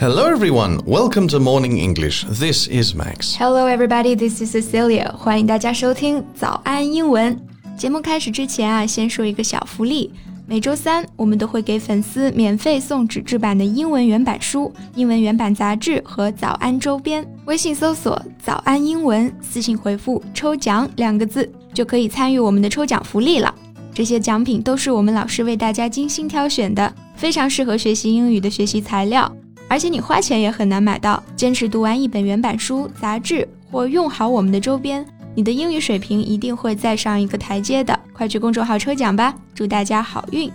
Hello, everyone. Welcome to Morning English. This is Max. Hello, everybody. This is Cecilia. 欢迎大家收听早安英文。节目开始之前啊，先说一个小福利。每周三，我们都会给粉丝免费送纸质版的英文原版书、英文原版杂志和早安周边。微信搜索“早安英文”，私信回复“抽奖”两个字，就可以参与我们的抽奖福利了。这些奖品都是我们老师为大家精心挑选的，非常适合学习英语的学习材料。 而且你花钱也很难买到。坚持读完一本原版书、杂志，或用好我们的周边，你的英语水平一定会再上一个台阶的。快去公众号抽奖吧！祝大家好运。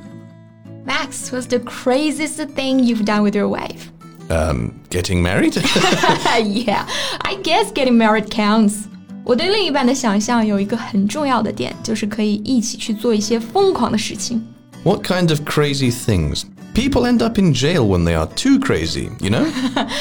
Max, what's the craziest thing you've done with your wife? Um, getting married? yeah, I guess getting married counts. 我对另一半的想象有一个很重要的点，就是可以一起去做一些疯狂的事情。What kind of crazy things? People end up in jail when they are too crazy, you know?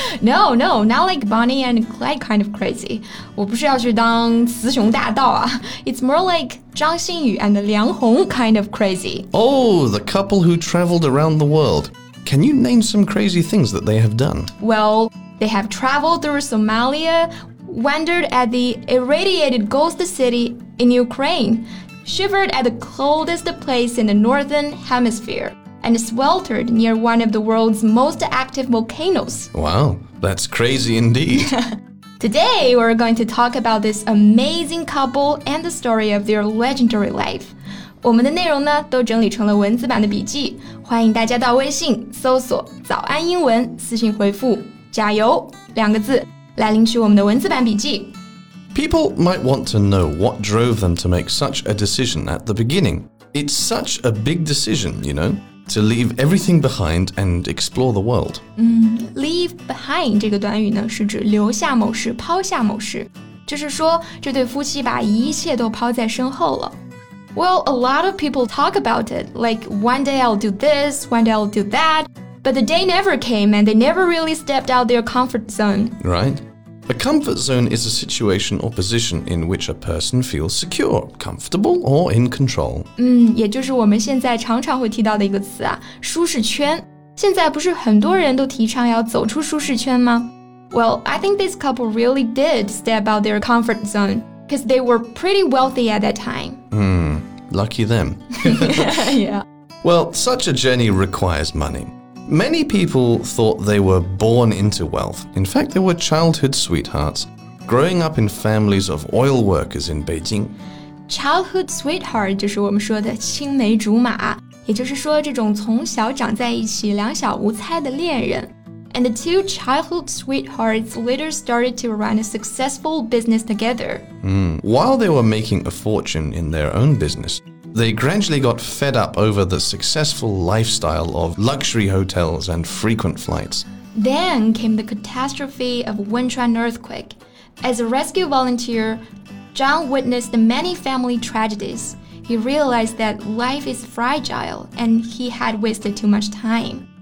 no, no, not like Bonnie and Clyde kind of crazy. 我不是要去当雌雄大盗啊. It's more like 张馨予 and Liang Hong kind of crazy. Oh, the couple who traveled around the world. Can you name some crazy things that they have done? Well, they have traveled through Somalia, wandered at the irradiated ghost city in Ukraine, shivered at the coldest place in the northern hemisphere and sweltered near one of the world's most active volcanoes. Wow, that's crazy indeed. Today, we're going to talk about this amazing couple and the story of their legendary life. 我们的内容呢，都整理成了文字版的笔记，欢迎大家到微信搜索“早安英文”，私信回复“加油”两个字来领取我们的文字版笔记。People might want to know what drove them to make such a decision at the beginning. It's such a big decision, you know to leave everything behind and explore the world. 嗯，leave behind 这个短语呢，是指留下某事、抛下某事，就是说这对夫妻把一切都抛在身后了。Well, a lot of people talk about it, like one day I'll do this, one day I'll do that, but the day never came and they never really stepped out their comfort zone. Right. A comfort zone is a situation or position in which a person feels secure, comfortable, or in control. 嗯，也就是我们现在常常会提到的一个词啊，舒适圈。现在不是很多人都提倡要走出舒适圈吗？Well, I think this couple really did step out their comfort zone because they were pretty wealthy at that time. Hmm, lucky them. yeah. Well, such a journey requires money. Many people thought they were born into wealth. In fact, they were childhood sweethearts, growing up in families of oil workers in Beijing. Childhood sweetheart 就是我们说的青梅竹马，也就是说这种从小长在一起、两小无猜的恋人。And the two childhood sweethearts later started to run a successful business together. Mm. While they were making a fortune in their own business, they gradually got fed up over the successful lifestyle of luxury hotels and frequent flights. Then came the catastrophe of Wenchuan earthquake. As a rescue volunteer, Zhang witnessed many family tragedies. He realized that life is fragile and he had wasted too much time.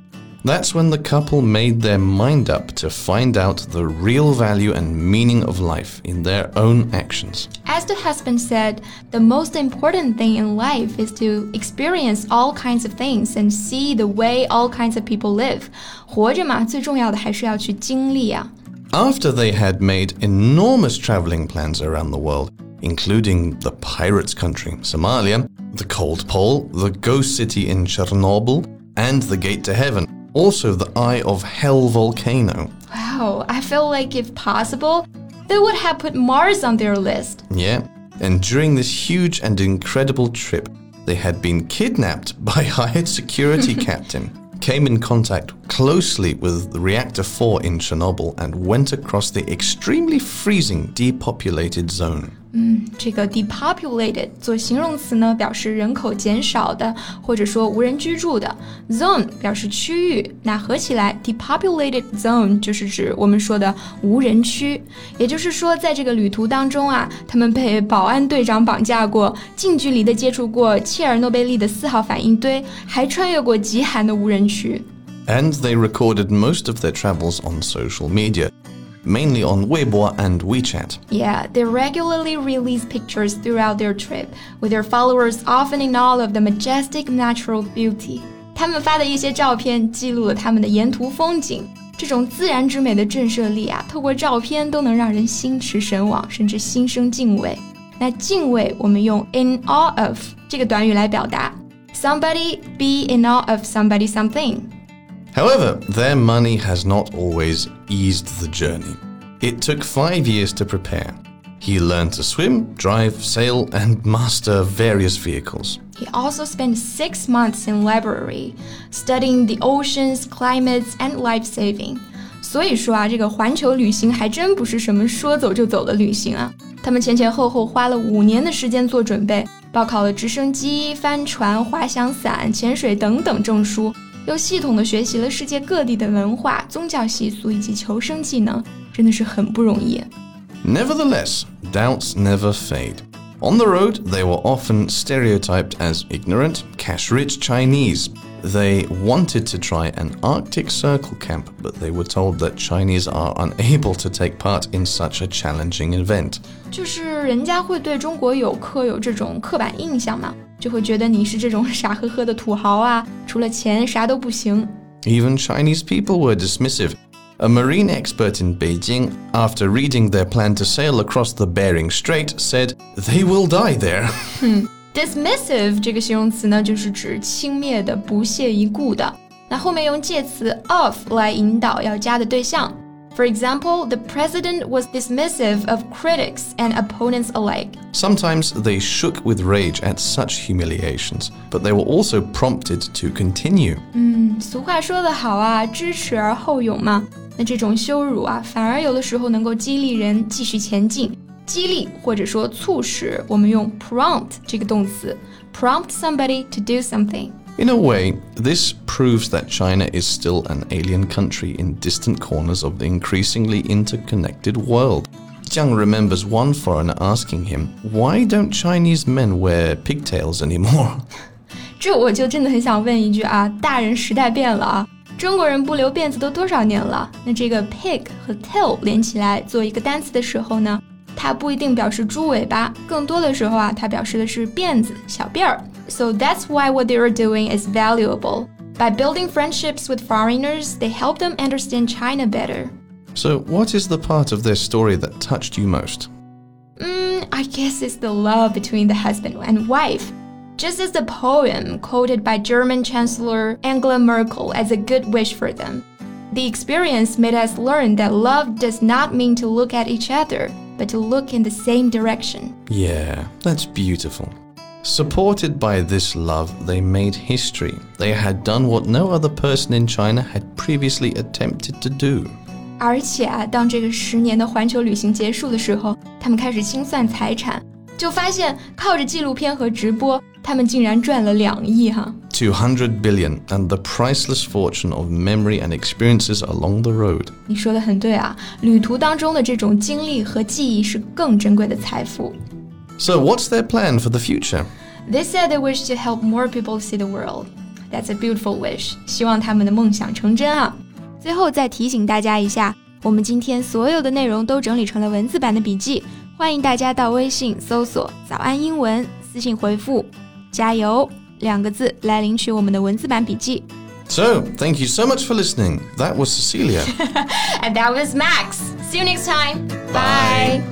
That's when the couple made their mind up to find out the real value and meaning of life in their own actions. As the husband said, the most important thing in life is to experience all kinds of things and see the way all kinds of people live. After they had made enormous traveling plans around the world, including the pirates' country, Somalia, the cold pole, the ghost city in Chernobyl, and the gate to heaven, also the Eye of Hell volcano. Wow, I feel like if possible, they would have put Mars on their list. Yeah, and during this huge and incredible trip, they had been kidnapped by hired security captain, came in contact closely with reactor 4 in Chernobyl and went across the extremely freezing depopulated zone. 嗯，这个 depopulated 做形容词呢，表示人口减少的，或者说无人居住的。Zone 表示区域，那合起来 depopulated zone 就是指我们说的无人区。也就是说，在这个旅途当中啊，他们被保安队长绑架过，近距离的接触过切尔诺贝利的四号反应堆，还穿越过极寒的无人区。And they recorded most of their travels on social media mainly on Weibo and WeChat. Yeah, they regularly release pictures throughout their trip, with their followers often in awe of the majestic natural beauty. 他们发的一些照片记录了他们的沿途风景， 这种自然之美的震慑力啊，透过照片都能让人心驰神往，甚至心生敬畏。那敬畏，我们用 in awe of 这个短语来表达。Somebody be in awe of somebody something. However, their money has not always eased the journey. It took five years to prepare. He learned to swim, drive, sail, and master various vehicles. He also spent six months in library, studying the oceans, climates, and life saving. 所以说啊，这个环球旅行还真不是什么说走就走的旅行啊。他们前前后后花了五年的时间做准备，报考了直升机、帆船、滑翔伞、潜水等等证书， 又系统的学习了世界各地的文化、宗教习俗以及求生技能，真的是很不容易。Nevertheless, doubts never fade. On the road, they were often stereotyped as ignorant, cash rich Chinese. They wanted to try an Arctic Circle camp, but they were told that Chinese are unable to take part in such a challenging event. 就是人家会对中国游客有这种刻板印象嘛，就会觉得你是这种傻呵呵的土豪啊， 除了钱啥都不行。Even Chinese people were dismissive. A marine expert in Beijing, after reading their plan to sail across the Bering Strait, said they will die there. Dismissive 这个形容词呢，就是指轻蔑的、不屑一顾的。那后面用介词 of 来引导要加的对象。 For example, the president was dismissive of critics and opponents alike. Sometimes they shook with rage at such humiliations, but they were also prompted to continue. 嗯，俗话说得好啊，知耻而后勇嘛。那这种羞辱啊，反而有的时候能够激励人继续前进。激励或者说促使，我们用 prompt 这个动词，prompt somebody to do something。 in a way, this proves that China is still an alien country in distant corners of the increasingly interconnected world. Zhang remembers one foreigner asking him, Why don't Chinese men wear pigtails anymore? 这我就真的很想问一句啊，大人时代变了啊，中国人不留辫子都多少年了？那这个 pig 和 tail 连起来做一个单词的时候呢，它不一定表示猪尾巴，更多的时候啊，它表示的是辫子、小辫儿。So that's why what they are doing is valuable. By building friendships with foreigners, they help them understand China better. So, what is the part of their story that touched you most? Mm, I guess it's the love between the husband and wife. Just as the poem quoted by German Chancellor Angela Merkel as a good wish for them. The experience made us learn that love does not mean to look at each other, but to look in the same direction. Yeah, that's beautiful. Supported by this love, they made history. They had done what no other person in China had previously attempted to do. 而且啊，当这个十年的环球旅行结束的时候，他们开始清算财产，就发现靠着纪录片和直播，他们竟然赚了两亿哈。200 billion and the priceless fortune of memory and experiences along the road. 你说的很对啊，旅途当中的这种经历和记忆是更珍贵的财富。 So, what's their plan for the future? They said they wish to help more people see the world. That's a beautiful wish. 希望他们的梦想成真啊！最后再提醒大家一下，我们今天所有的内容都整理成了文字版的笔记，欢迎大家到微信搜索“早安英文”，私信回复“加油”两个字来领取我们的文字版笔记。So, thank you so much for listening. That was Cecilia. And that was Max. See you next time. Bye.